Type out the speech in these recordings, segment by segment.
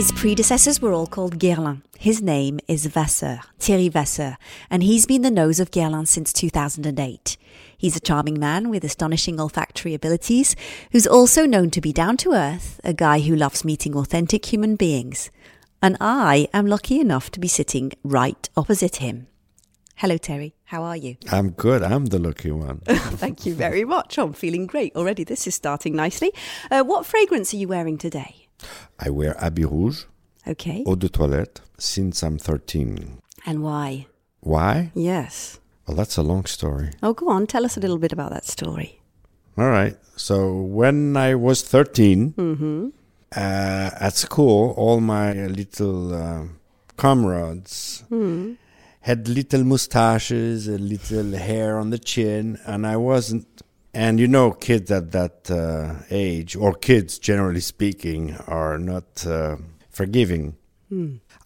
His predecessors were all called Guerlain. His name is Wasser, Thierry Wasser, and he's been the nose of Guerlain since 2008. He's a charming man with astonishing olfactory abilities, who's also known to be down to earth, a guy who loves meeting authentic human beings. And I am lucky enough to be sitting right opposite him. Hello, Terry. How are you? I'm good. I'm the lucky one. Thank you very much. I'm feeling great already. This is starting nicely. Uh, what fragrance are you wearing today? I wear Habit Rouge, Okay. eau de toilette, since I'm 13. And why? Why? Yes. Well, that's a long story. Oh, go on. Tell us a little bit about that story. All right. So when I was 13, Mm-hmm. uh, at school, all my little uh, comrades Hmm. had little mustaches, a little hair on the chin, and I wasn't. And you know, kids at that uh, age, or kids generally speaking, are not uh, forgiving.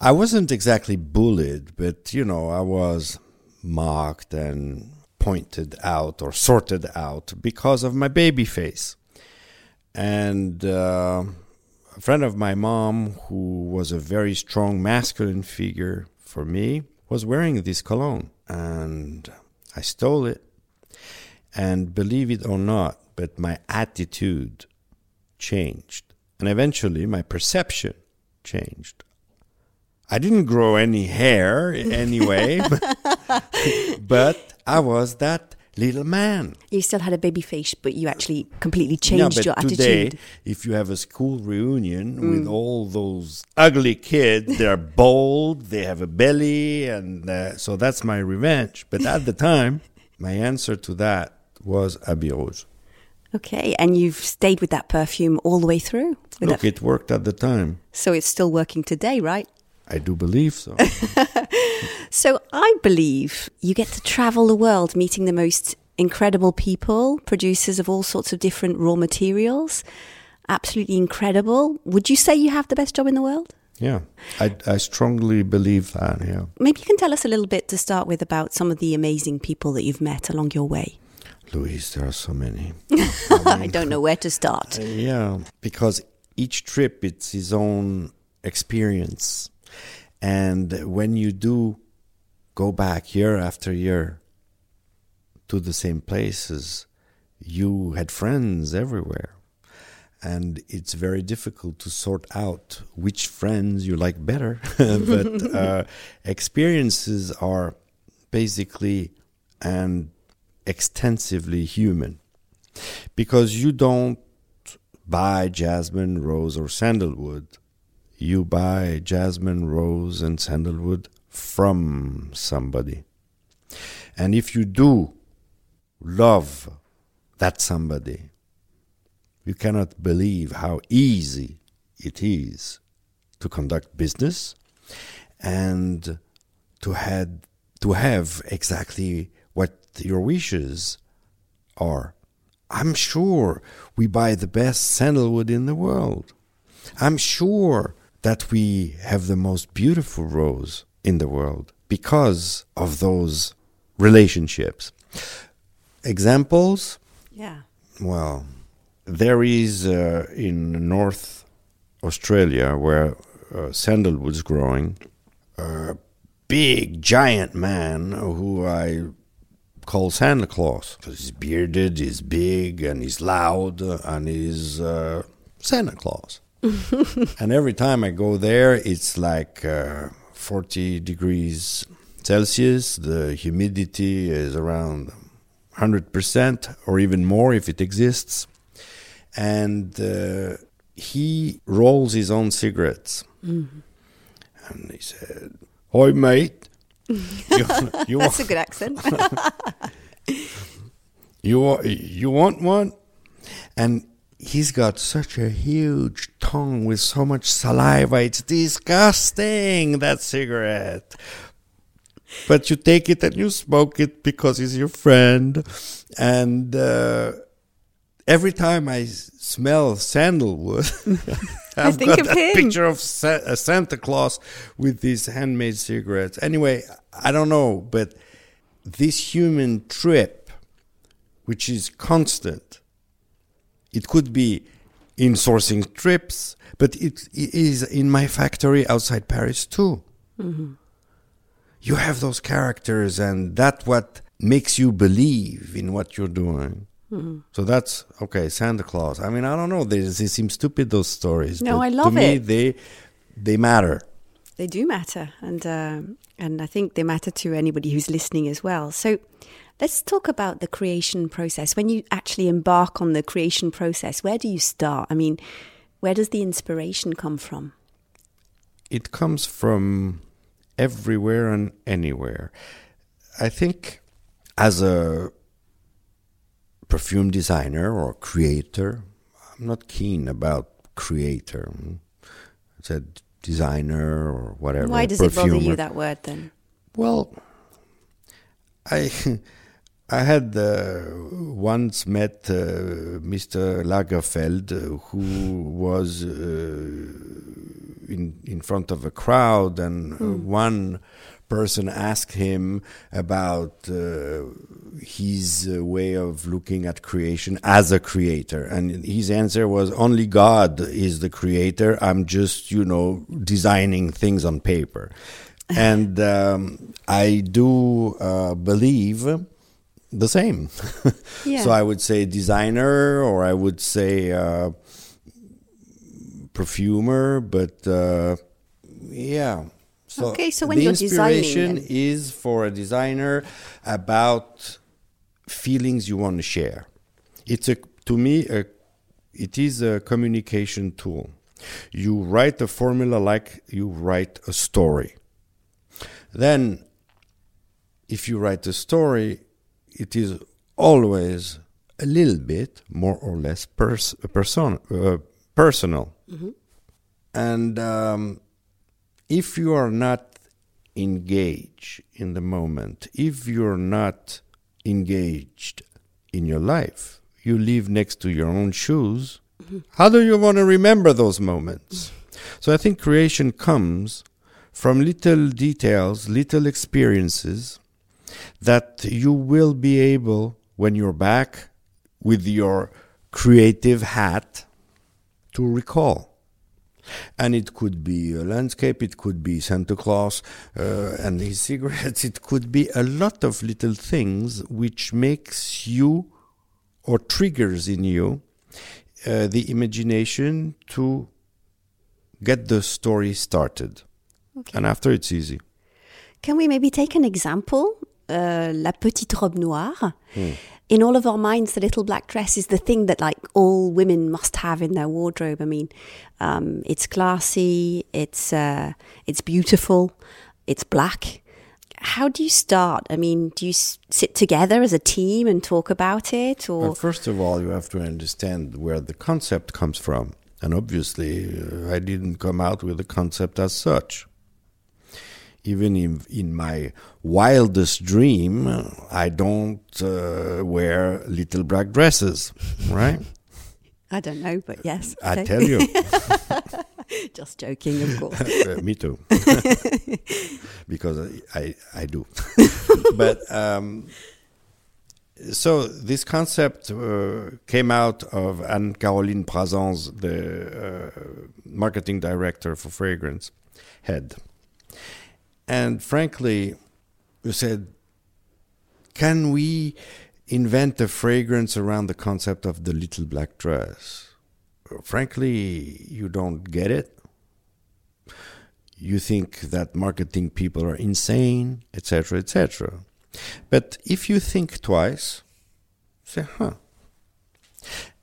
I wasn't exactly bullied, but you know, I was mocked and pointed out or sorted out because of my baby face. And uh, a friend of my mom, who was a very strong masculine figure for me, was wearing this cologne. And I stole it. And believe it or not, but my attitude changed. And eventually my perception changed. I didn't grow any hair anyway, but I was that little man. You still had a baby face, but you actually completely Yeah, changed but your today, attitude. if you have a school reunion with all those ugly kids, they're bold, they have a belly, and uh, so that's my revenge. But at the time, my answer to that was Habit Rouge. Okay, and you've stayed with that perfume all the way through. Look, it worked at the time. so it's still working today, right? I do believe so. So I believe you get to travel the world meeting the most incredible people, producers of all sorts of different raw materials. Absolutely incredible. Would you say you have the best job in the world? yeah, I, I strongly believe that. Yeah. Maybe you can tell us a little bit to start with about some of the amazing people that you've met along your way. Louise, there are so many. I don't know where to start. Uh, yeah, because each trip it's his own experience, and when you do go back year after year to the same places, you had friends everywhere, and it's very difficult to sort out which friends you like better. but uh, experiences are basically and extensively human because you don't buy jasmine, rose, or sandalwood. You buy jasmine, rose, and sandalwood from somebody. And if you do love that somebody, you cannot believe how easy it is to conduct business and to had to have exactly your wishes are. I'm sure we buy the best sandalwood in the world. I'm sure that we have the most beautiful rose in the world because of those relationships. Examples? Yeah. Well, there is uh, in North Australia where uh, sandalwood's growing a big giant man who I call Santa Claus because he's bearded, he's big, and he's loud, and he's uh, Santa Claus. and every time I go there, it's like uh, 40 degrees Celsius. The humidity is around 100% or even more if it exists. And uh, he rolls his own cigarettes. And he said, Hi, mate. you, you, That's want, a good accent. you, you want one? And he's got such a huge tongue with so much saliva. It's disgusting, that cigarette. But you take it and you smoke it because he's your friend. And uh, every time I smell sandalwood, I've think got of a him. picture of Sa- uh, Santa Claus with these handmade cigarettes. Anyway, I don't know, but this human trip, which is constant, it could be in sourcing trips, but it, it is in my factory outside Paris too. You have those characters, and that's what makes you believe in what you're doing. So that's okay. Santa Claus. I mean, I don't know. They, they seem stupid those stories. No, but I love to me, it. They they matter. They do matter, and um, and I think they matter to anybody who's listening as well. So, let's talk about the creation process. When you actually embark on the creation process, where do you start? I mean, where does the inspiration come from? it comes from everywhere and anywhere. I think as a perfume designer or creator, I'm not keen about creator. I said designer or whatever. Why does it bother you that word then? Well, I I had uh, once met uh, Mr. Lagerfeld, uh, who was uh, in in front of a crowd, and uh, one person asked him about uh, his uh, way of looking at creation as a creator, and his answer was, "Only God is the creator. I'm just, you know, designing things on paper." and um, I do uh, believe the same. Yeah. So I would say designer, or I would say uh, perfumer, but uh, yeah. So Okay, so when the you're designing inspiration then- is for a designer about feelings you want to share. It's a to me a it is a communication tool. You write a formula like you write a story. Then, if you write a story, it is always a little bit more or less pers- person- uh, personal. And um, if you are not engaged in the moment, if you're not engaged in your life, you live next to your own shoes. How do you want to remember those moments? So I think creation comes from little details, little experiences that you will be able, when you're back with your creative hat, to recall. And it could be a landscape, it could be Santa Claus uh, and his cigarettes, it could be a lot of little things which makes you or triggers in you uh, the imagination to get the story started. Okay. And after it's easy. Can we maybe take an example? Uh, La petite robe noire. In all of our minds, the little black dress is the thing that like all women must have in their wardrobe. I mean, um, it's classy, it's uh, it's beautiful, it's black. How do you start? I mean, do you s- sit together as a team and talk about it, or Well, first of all, you have to understand where the concept comes from. And obviously, uh, I didn't come out with the concept as such. Even in, in my wildest dream, I don't uh, wear little black dresses, right? I don't know, but yes, I okay. tell you. Just joking, of course. Uh, me too. because I, I, I do. but um, so this concept uh, came out of Anne Caroline Prazans, the uh, marketing director for fragrance head. And frankly, we said, can we invent a fragrance around the concept of the little black dress? Frankly, you don't get it you think that marketing people are insane, etc., etc. But if you think twice, say, huh.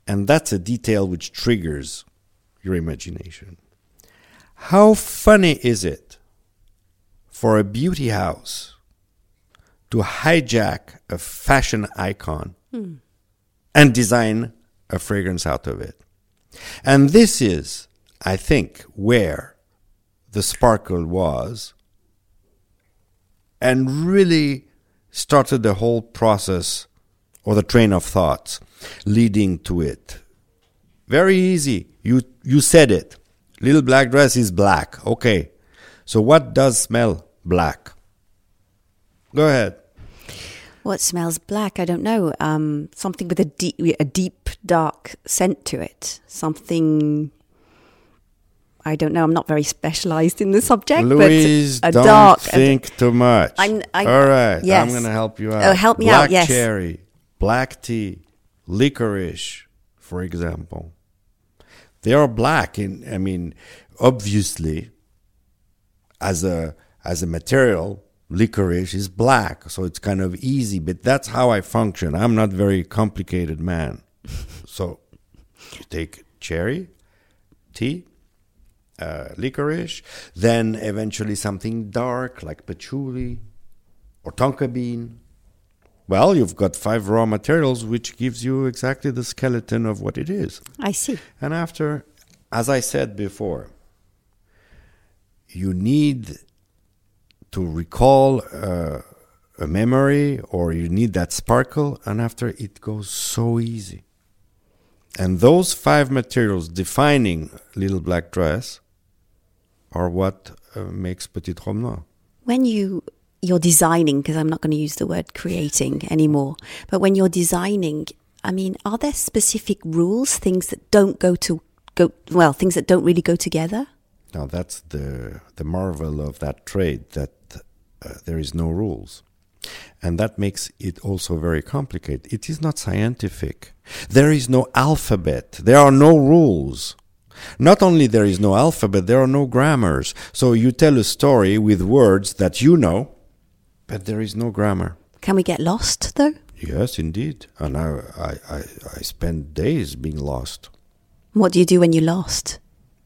And that's a detail which triggers your imagination. How funny is it for a beauty house to hijack a fashion icon and design a fragrance out of it? And this is, I think, where the sparkle was and really started the whole process or the train of thoughts leading to it. Very easy. You you said it. Little black dress is black. Okay. So what does smell black? Go ahead. What smells black? I don't know. Um, something with a deep, a deep, dark scent to it. Something. I don't know. I'm not very specialized in the subject, Louise, but a don't dark. think too much. I'm- I- All right, yes. I'm going to help you out. Oh, help me black out, yes. cherry, black tea, licorice, for example. They are black. In I mean, obviously, as a as a material, licorice is black, so it's kind of easy. But that's how I function. I'm not very complicated man. so, you take cherry, tea, uh, licorice, then eventually something dark like patchouli or tonka bean. Well, you've got five raw materials, which gives you exactly the skeleton of what it is. I see. And after, as I said before, you need to recall uh, a memory or you need that sparkle, and after it goes so easy. And those five materials defining Little Black Dress are what uh, makes Petit Noir. When you you're designing, because I'm not going to use the word creating anymore, but when you're designing, I mean, are there specific rules, things that don't go to go well, things that don't really go together? Now that's the the marvel of that trade that uh, there is no rules. And that makes it also very complicated. It is not scientific. There is no alphabet. There are no rules. Not only there is no alphabet, there are no grammars. So you tell a story with words that you know, but there is no grammar. Can we get lost though? Yes, indeed. And I, I, I, I spend days being lost. What do you do when you're lost?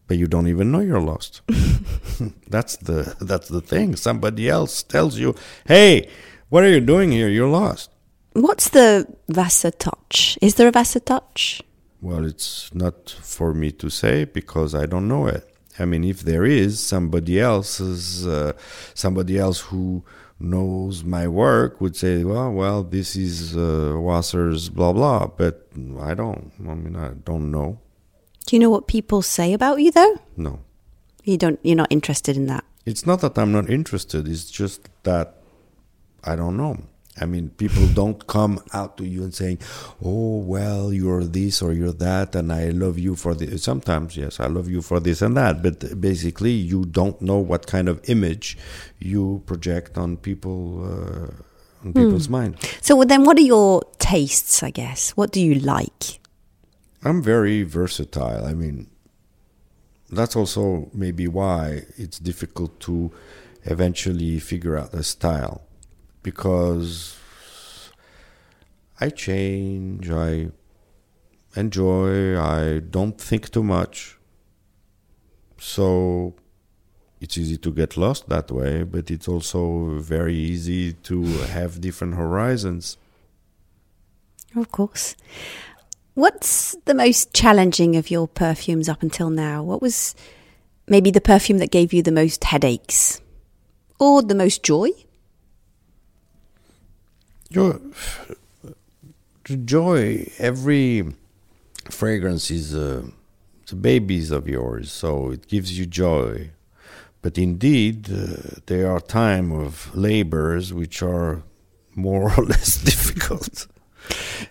But you don't even know you're lost. that's the that's the thing. Somebody else tells you, "Hey, what are you doing here? You're lost." What's the Wasser touch? Is there a Wasser touch? Well, it's not for me to say because I don't know it. I mean, if there is somebody else's uh, somebody else who knows my work would say, "Well, well, this is uh, Wasser's blah blah," but I don't. I mean, I don't know. Do you know what people say about you though? No. You don't you're not interested in that. It's not that I'm not interested. It's just that I don't know. I mean, people don't come out to you and saying, "Oh, well, you're this or you're that," and I love you for this. Sometimes, yes, I love you for this and that, but basically, you don't know what kind of image you project on people uh, on people's mind. So then what are your tastes, I guess? What do you like? I'm very versatile. I mean, that's also maybe why it's difficult to eventually figure out a style because I change, I enjoy, I don't think too much. So it's easy to get lost that way, but it's also very easy to have different horizons. Of course. What's the most challenging of your perfumes up until now? What was maybe the perfume that gave you the most headaches? Or the most joy? Joy, joy. Every fragrance is it's a babies of yours, so it gives you joy. But indeed, uh, there are time of labors which are more or less difficult.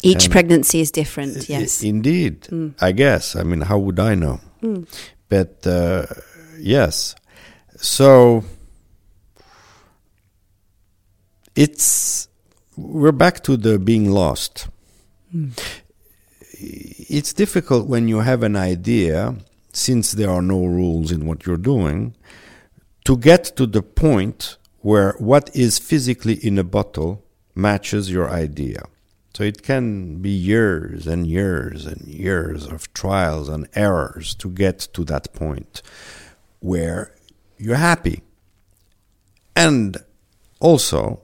Each Um, pregnancy is different, yes. Indeed, I guess. I mean, how would I know? But uh, yes, so it's we're back to the being lost. It's difficult when you have an idea, since there are no rules in what you're doing, to get to the point where what is physically in a bottle matches your idea. So it can be years and years and years of trials and errors to get to that point where you're happy. And also,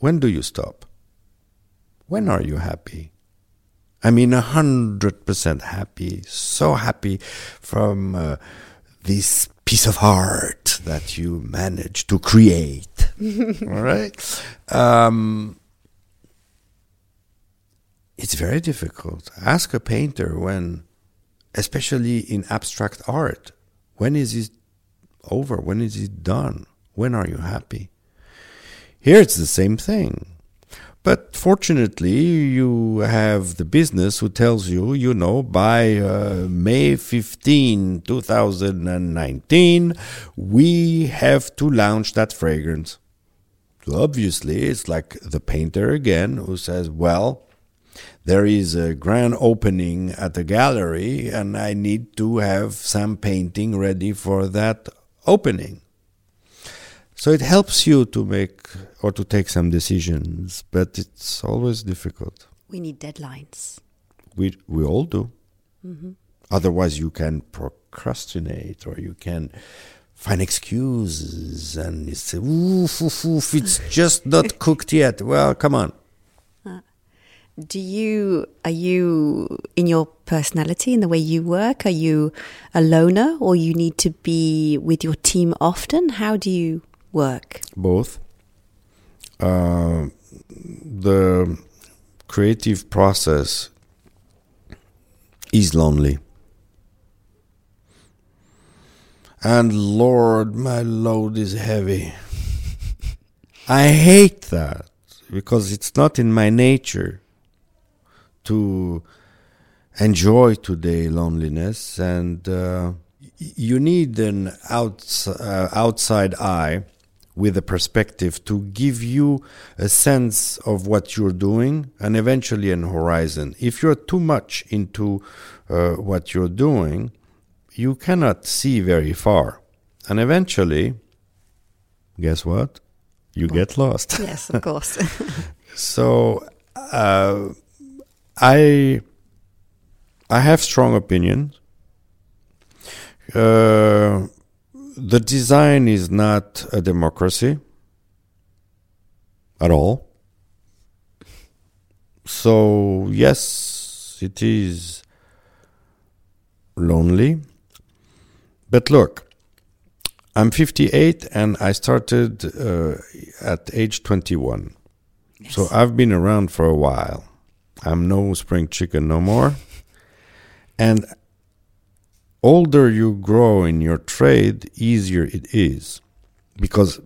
when do you stop? When are you happy? I mean, a hundred percent happy, so happy from uh, this piece of art that you managed to create. All right. Um, it's very difficult. Ask a painter when, especially in abstract art, when is it over? When is it done? When are you happy? Here it's the same thing. But fortunately, you have the business who tells you, you know, by uh, May 15, 2019, we have to launch that fragrance. So obviously, it's like the painter again who says, well, there is a grand opening at the gallery and I need to have some painting ready for that opening. So it helps you to make or to take some decisions, but it's always difficult. We need deadlines. We we all do. Mm-hmm. Otherwise, you can procrastinate or you can find excuses and you say, "Oof, oof, oof, it's just not cooked yet." Well, come on. Do you are you in your personality in the way you work? Are you a loner, or you need to be with your team often? How do you work? Both. Uh, the creative process is lonely. And Lord, my load is heavy. I hate that because it's not in my nature to enjoy today loneliness and uh, you need an outs- uh, outside eye with a perspective to give you a sense of what you're doing and eventually an horizon. If you're too much into uh, what you're doing you cannot see very far. And eventually guess what? You get lost. Yes of course. So uh, I I have strong opinions. Uh, the design is not a democracy at all. So yes, it is lonely. But look, I'm 58 and I started uh, at age 21. Yes. So I've been around for a while. I'm no spring chicken no more. And older you grow in your trade, easier it is. Because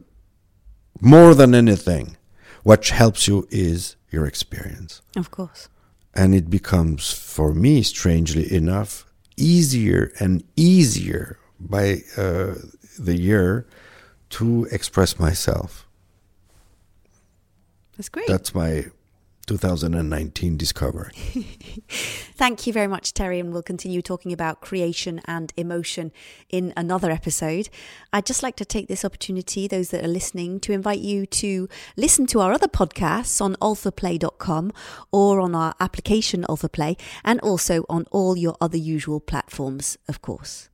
more than anything, what helps you is your experience. Of course. And it becomes, for me, strangely enough, easier and easier by uh, the year to express myself. That's great. That's my 2019 discovery. Thank you very much, Terry, and we'll continue talking about creation and emotion in another episode. I'd just like to take this opportunity, those that are listening, to invite you to listen to our other podcasts on olfaplay.com or on our application Olfaplay and also on all your other usual platforms, of course.